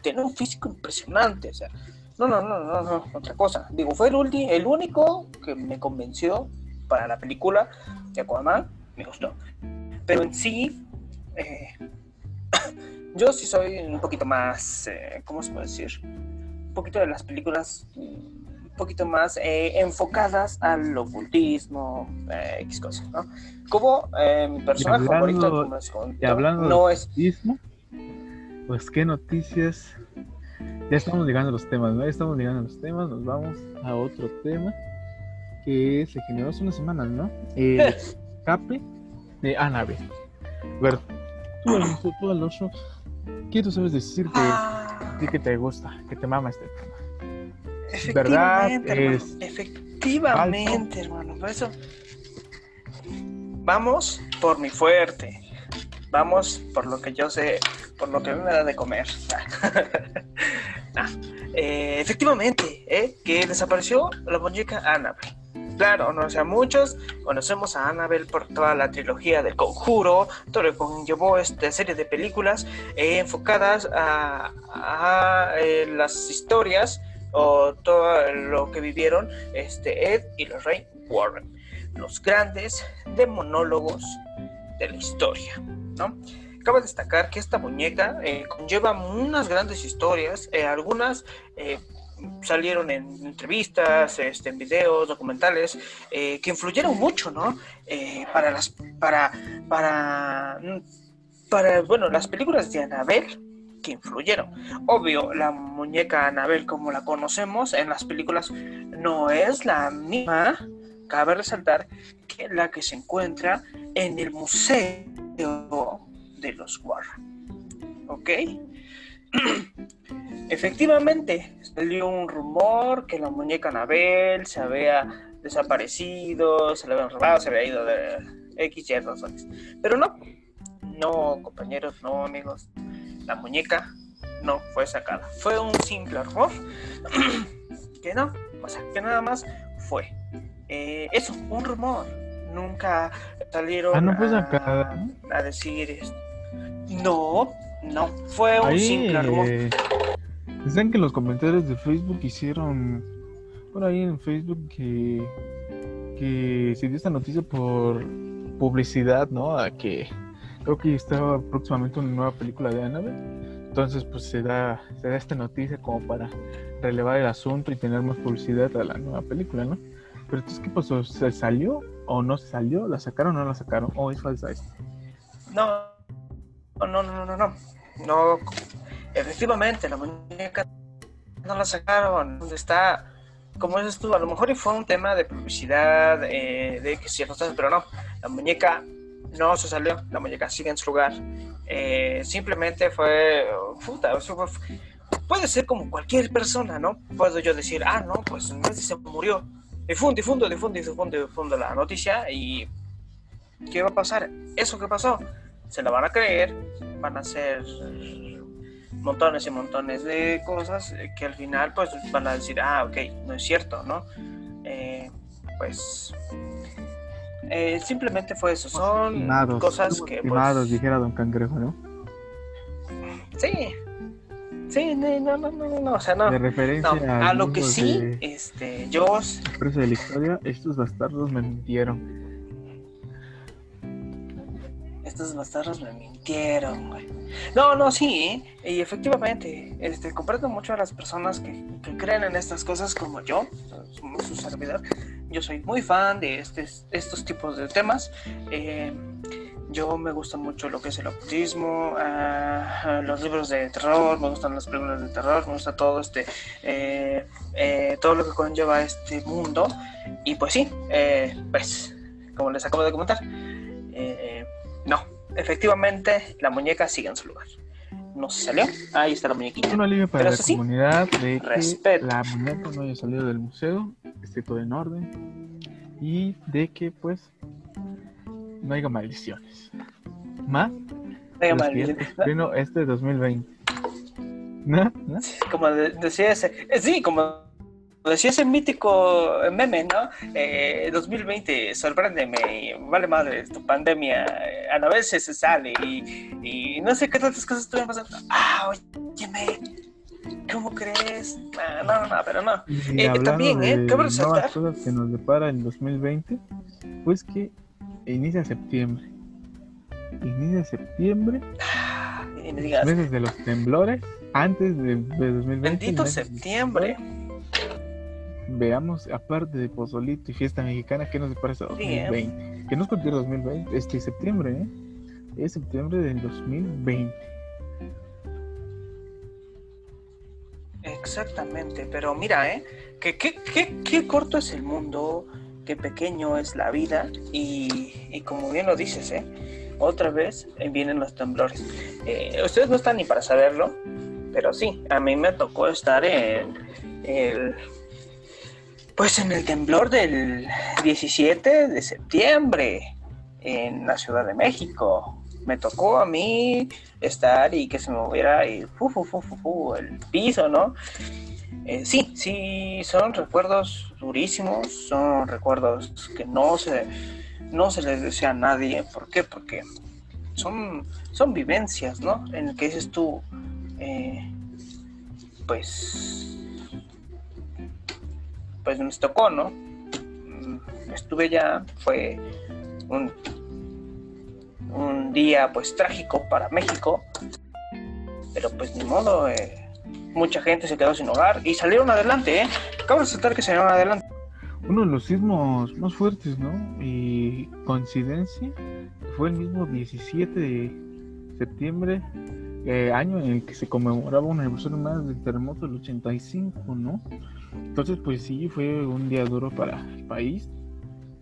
tiene un físico impresionante, o sea, no, no, no, no, no, otra cosa. Digo, fue el, el único que me convenció para la película de Aquaman, me gustó. Pero en sí, eh, yo sí soy un poquito más, eh, ¿cómo se puede decir? Un poquito de las películas poquito más eh, enfocadas al ocultismo, eh, X cosas, ¿no? Como eh, mi personaje favorito, y hablando no de ocultismo, pues qué noticias. Ya estamos llegando a los temas, ¿no? Ya estamos llegando a los temas, nos vamos a otro tema que se generó hace unas semanas, ¿no? El escape de Annabelle. Bueno, tú, tú, tú Alonso, ¿qué tú sabes decir que, ah. que te gusta, que te mama este tema? Efectivamente, hermano. Efectivamente, hermano. Por eso. Vamos por mi fuerte. Vamos por lo que yo sé, por lo que a mí me da de comer. Eh, efectivamente, ¿eh? que desapareció la muñeca Annabelle. Claro, ¿no? o sea, muchos conocemos a Annabelle por toda la trilogía del conjuro, todo lo que conllevó esta serie de películas eh, enfocadas a, a las historias o todo lo que vivieron este Ed y Lorraine Warren, los grandes demonólogos de la historia, ¿no? Cabe destacar que esta muñeca eh, conlleva unas grandes historias, eh, algunas eh, salieron en entrevistas, este, en videos, documentales, que influyeron mucho, ¿no? para las, para, para, para, bueno, las películas de Annabelle que influyeron. Obvio, la muñeca Anabel como la conocemos en las películas no es la misma, cabe resaltar, que la que se encuentra en el Museo de los Warren. ¿Ok? Efectivamente, salió un rumor que la muñeca Anabel se había desaparecido, se le habían robado, se había ido de X y razones. Pero no, no, compañeros, no, amigos la muñeca no fue sacada. Fue un simple rumor que no, o sea, que nada más fue eh, eso, un rumor. Nunca salieron ah, a, decir esto. No, no, fue un simple rumor. Eh, dicen que los comentarios de Facebook hicieron por ahí en Facebook que, que se dio esta noticia por publicidad, ¿no? A que creo que estaba próximamente una nueva película de Annabelle. Entonces, pues se da, se da esta noticia como para relevar el asunto y tener más publicidad a la nueva película, ¿no? Pero entonces, ¿qué pasó? ¿Se salió o no se salió? ¿La sacaron o no la sacaron? ¿O es falsa esto? No, no, no, no, no, no. Efectivamente, la muñeca no la sacaron. ¿Dónde está? Como dices tú, a lo mejor fue un tema de publicidad, eh, de que cosas, pero no. La muñeca no se salió, la muñeca sigue en su lugar. Eh, simplemente fue, puta, puede ser como cualquier persona, ¿no? Puedo yo decir, ah, no, pues se murió. Difundo, difundo, difundo, difundo, difundo la noticia y ¿qué va a pasar? Eso que pasó, se la van a creer, van a hacer montones y montones de cosas que al final pues van a decir, ah, ok, no es cierto, ¿no? Eh, pues eh, simplemente fue eso. Son cosas que. Pues, dijera Don Cangrejo, ¿no? Sí. Sí, no, no, no, no, o sea, no. De referencia No, a lo que sí, de este, yo de la historia, estos bastardos me mintieron. Estos bastardos me mintieron, güey. No, no, sí, ¿eh? y efectivamente, este, comprendo mucho a las personas que, que creen en estas cosas como yo, como su servidor. Yo soy muy fan de este, estos tipos de temas. Eh, yo me gusta mucho lo que es el ocultismo, ah, los libros de terror, me gustan las películas de terror, me gusta todo este, eh, eh, todo lo que conlleva este mundo. Y pues sí, eh, pues, como les acabo de comentar, no, efectivamente la muñeca sigue en su lugar. No se salió, ahí está la muñequita. Un alivio para Pero la sí, comunidad de que respeto. la muñeca no haya salido del museo, esté todo en orden y de que pues no haya maldiciones. Más Venga, los mal, que ya está sufriendo este 2020. ¿No? ¿No? como de- decía ese, eh, sí, como decía ese mítico meme, ¿no? Eh, 2020, sorpréndeme, y vale madre, tu pandemia, eh, a la vez se sale y, y no sé qué tantas cosas estuvieron pasando. Ah, óyeme, ¿cómo crees? Ah, no, no, no, pero no. Eh, también, ¿eh? nuevas resaltar- cosas que nos depara el 2020, pues que inicia septiembre. Inicia septiembre, Ah, y me digas, meses de los temblores, antes de, de 2020. bendito septiembre. Veamos, aparte de Pozolito y Fiesta Mexicana, ¿qué nos depara este Sí, ¿eh? 2020? Que no es cualquier 2020, este septiembre, ¿eh? Es septiembre del 2020. Exactamente, pero mira, ¿eh? Que, qué, qué- qué corto es el mundo, qué pequeño es la vida y, y como bien lo dices, ¿eh? Otra vez eh, vienen los temblores. Eh, ustedes no están ni para saberlo, pero sí, a mí me tocó estar en el... Pues en el temblor del 17 de septiembre en la Ciudad de México. Me tocó a mí estar y que se me moviera y fu, el piso, ¿no? Eh, sí, sí, son recuerdos durísimos, son recuerdos que no se, no se les desea a nadie. ¿Por qué? Porque son, son vivencias, ¿no? En el que dices tú, eh, pues, pues me tocó, ¿no? Estuve ya, fue un, un día pues trágico para México, pero pues ni modo, eh, mucha gente se quedó sin hogar y salieron adelante, ¿eh? Acabo de resaltar que salieron adelante. Uno de los sismos más fuertes, ¿no? Y coincidencia, fue el mismo 17 de septiembre, eh, año en el que se conmemoraba un aniversario más del terremoto del 85, ¿no? Entonces, pues sí, fue un día duro para el país,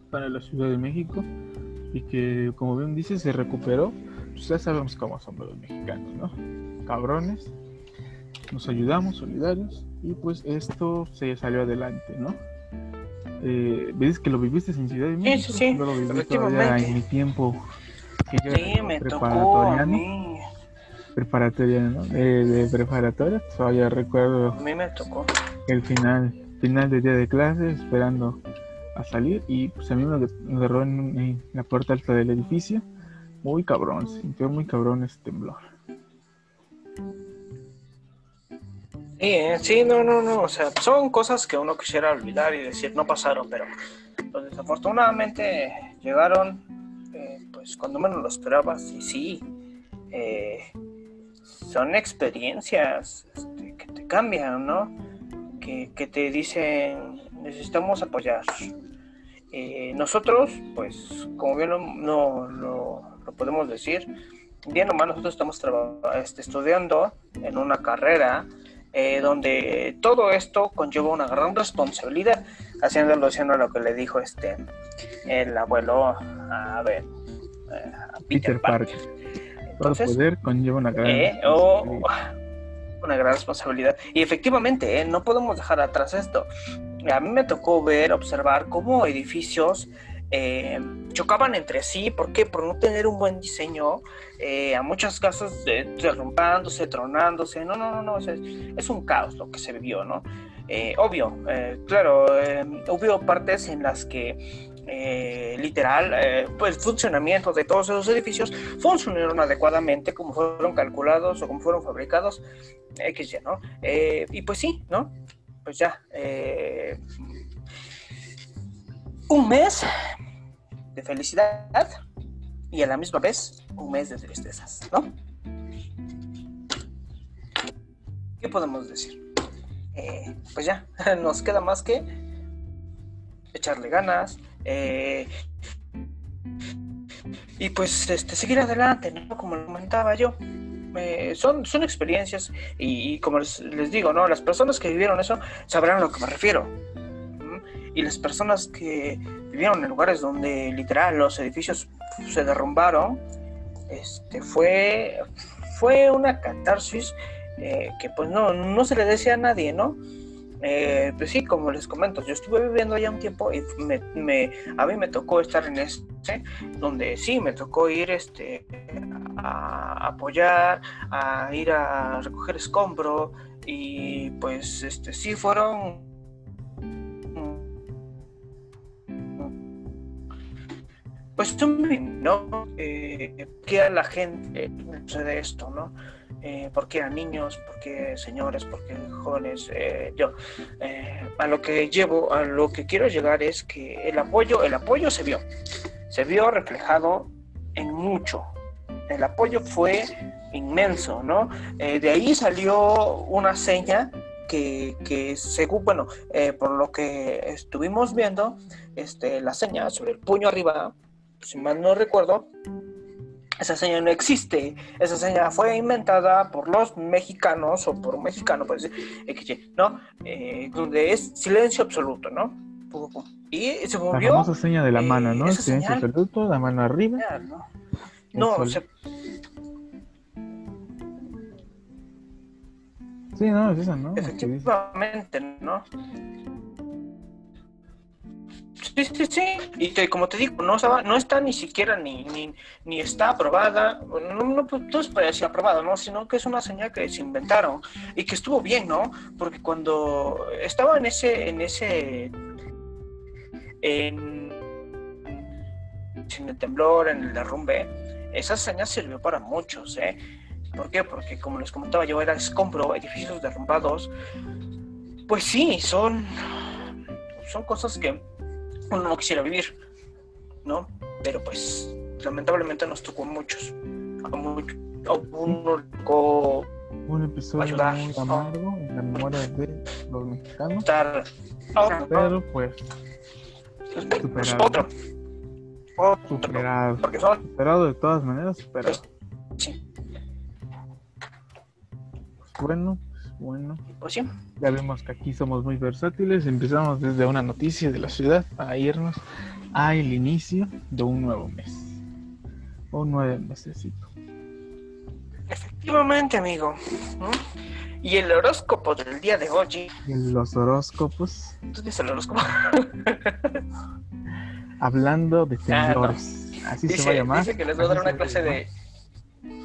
para la Ciudad de México, y que, como bien dice, se recuperó. Pues ya sabemos cómo son los mexicanos, ¿no? Cabrones, nos ayudamos, solidarios, y pues esto se salió adelante, ¿no? Eh, ¿Ves que lo viviste en Ciudad de México? sí, sí, Yo lo viví todavía en mi tiempo que yo Sí, me tocó a preparatoriano, mí, preparatoriano, de, de preparatoria, todavía recuerdo a mí me tocó. El final, final del día de clase, esperando a salir y pues a mí me agarró en, la puerta alta del edificio, muy cabrón, sintió muy cabrón ese temblor. Sí, eh, sí, no, no, no, o sea, son cosas que uno quisiera olvidar y decir no pasaron, pero pues, desafortunadamente llegaron, eh, pues cuando menos lo esperabas y sí, eh, son experiencias este, que te cambian, ¿no? Que, que te dicen necesitamos apoyar. Eh, nosotros, pues, como bien lo, lo- lo- lo podemos decir, bien o mal, nosotros estamos este, estudiando en una carrera eh, donde todo esto conlleva una gran responsabilidad, haciendo alusión a lo que le dijo este el abuelo a ver eh, a Peter, Peter Parker. Parker. Todo Entonces, poder conlleva una gran eh, oh, responsabilidad. Una gran responsabilidad. Y efectivamente, eh, no podemos dejar atrás esto. A mí me tocó ver, observar cómo edificios eh, chocaban entre sí. ¿Por qué? Por no tener un buen diseño. eh, a muchas casas derrumbándose, tronándose. No, no, no, no. es, un caos lo que se vivió, ¿no? Obvio, claro, hubo partes en las que eh, literal, eh, pues funcionamiento de todos esos edificios funcionaron adecuadamente como fueron calculados o como fueron fabricados, X, ¿no? Eh, y pues sí, ¿no? Pues ya, un mes de felicidad y a la misma vez un mes de tristezas, ¿no? ¿Qué podemos decir? pues ya, nos queda más que echarle ganas, eh, y pues este, seguir adelante, ¿no? Como lo comentaba yo. Eh, son, son experiencias y, como les, digo, ¿no? Las personas que vivieron eso sabrán a lo que me refiero. Y las personas que vivieron en lugares donde literal los edificios se derrumbaron, este, fue, fue una catarsis eh, que pues no, no se le decía a nadie, ¿no? Eh, pues sí, como les comento, yo estuve viviendo allá un tiempo y me, a mí me tocó estar en este, donde sí, me tocó ir este, a apoyar, a ir a recoger escombro y pues este, sí fueron pues ¿no? Eh, que a la gente sucede esto, ¿no? Eh, por qué a niños, por qué señores, por qué jóvenes. Eh, yo eh, a lo que llevo, a lo que quiero llegar es que el apoyo, el apoyo se vio, se vio reflejado en mucho. El apoyo fue inmenso, ¿no? Eh, de ahí salió una seña que, que según, bueno, por lo que estuvimos viendo, este, la seña sobre el puño arriba, si mal no recuerdo, esa seña no existe. Esa seña fue inventada por los mexicanos o por un mexicano, decir, ¿no? Eh, donde es silencio absoluto, ¿no? Y se volvió. La famosa seña de la mano, ¿no? silencio absoluto, la mano arriba. No, no se... Sí, no, es esa, ¿no? Efectivamente, ¿no? Sí, sí, sí. Y como te digo, no, no está ni siquiera ni, ni, está aprobada. No, no, pues, no es para decir aprobada, ¿no? Sino que es una señal que se inventaron y que estuvo bien, ¿no? Porque cuando estaba en ese, en ese, en, en el temblor, en el derrumbe, esa señal sirvió para muchos, ¿eh? ¿Por qué? Porque como les comentaba yo, era escombro, edificios derrumbados. Pues sí, son, son cosas que uno no quisiera vivir, ¿no? Pero pues lamentablemente nos tocó a muchos. A, muchos, a uno tocó un episodio muy amargo en la memoria de los mexicanos. Estar, pero pues superado. Otro. Otro. Superado. Porque son... superado de todas maneras, superado. Sí. Bueno, bueno. Pues sí. Ya vemos que aquí somos muy versátiles. Empezamos desde una noticia de la ciudad a irnos al inicio de un nuevo mes. Un nuevo mesecito. Efectivamente, amigo. Y el horóscopo del día de hoy. Los horóscopos. ¿Tú dices el horóscopo? Hablando de ah, temblores. Así se va a llamar. Dice que les voy a dar una clase de.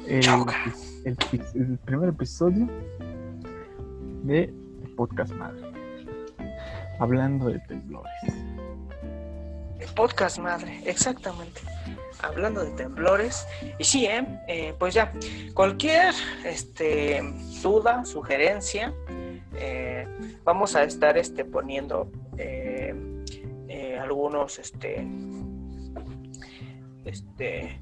El, el primer episodio de Podcast Madre. Hablando de temblores. Podcast Madre, exactamente. Hablando de temblores. Y sí, ¿eh? eh pues ya, cualquier este, duda, sugerencia, eh, vamos a estar este, poniendo eh, algunos este, este,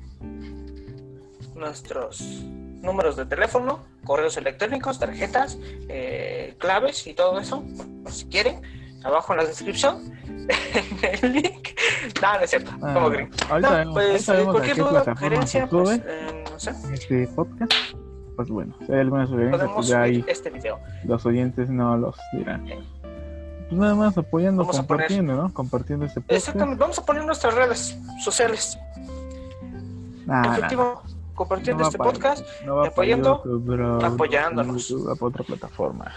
nuestros números de teléfono, correos electrónicos, tarjetas, eh, claves y todo eso, si quieren, abajo en la descripción, el link. No, no es cierto, ah, como creen. Ahorita no, pues cualquier duda, sugerencia, pues, eh, no sé. Este podcast, pues bueno, si hay pues ya ahí este video. los oyentes no los dirán. Pues nada más apoyando, vamos compartiendo, ¿no? Compartiendo este podcast. Exactamente, vamos a poner nuestras redes sociales. Ah, Efectivo compartiendo este podcast y apoyando, apoyándonos. a otra plataforma.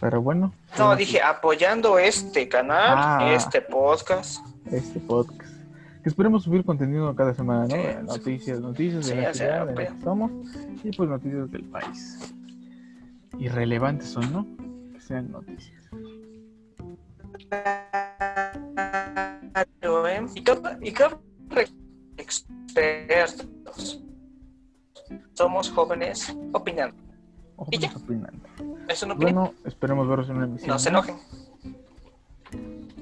Pero bueno. No, dije apoyando este canal, ah. este podcast. Este podcast. Que esperemos subir contenido cada semana, ¿no? noticias, noticias de la ciudad de la que somos y pues noticias del país. Irrelevantes o no, que sean noticias. ¿eh? Y cada, y cada expertos. Somos jóvenes opinando. ¿Y ya? opinando. Es una. Bueno, esperemos veros en una emisión. No se enojen.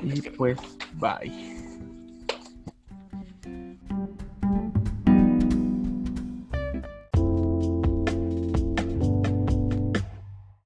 Y pues, bye.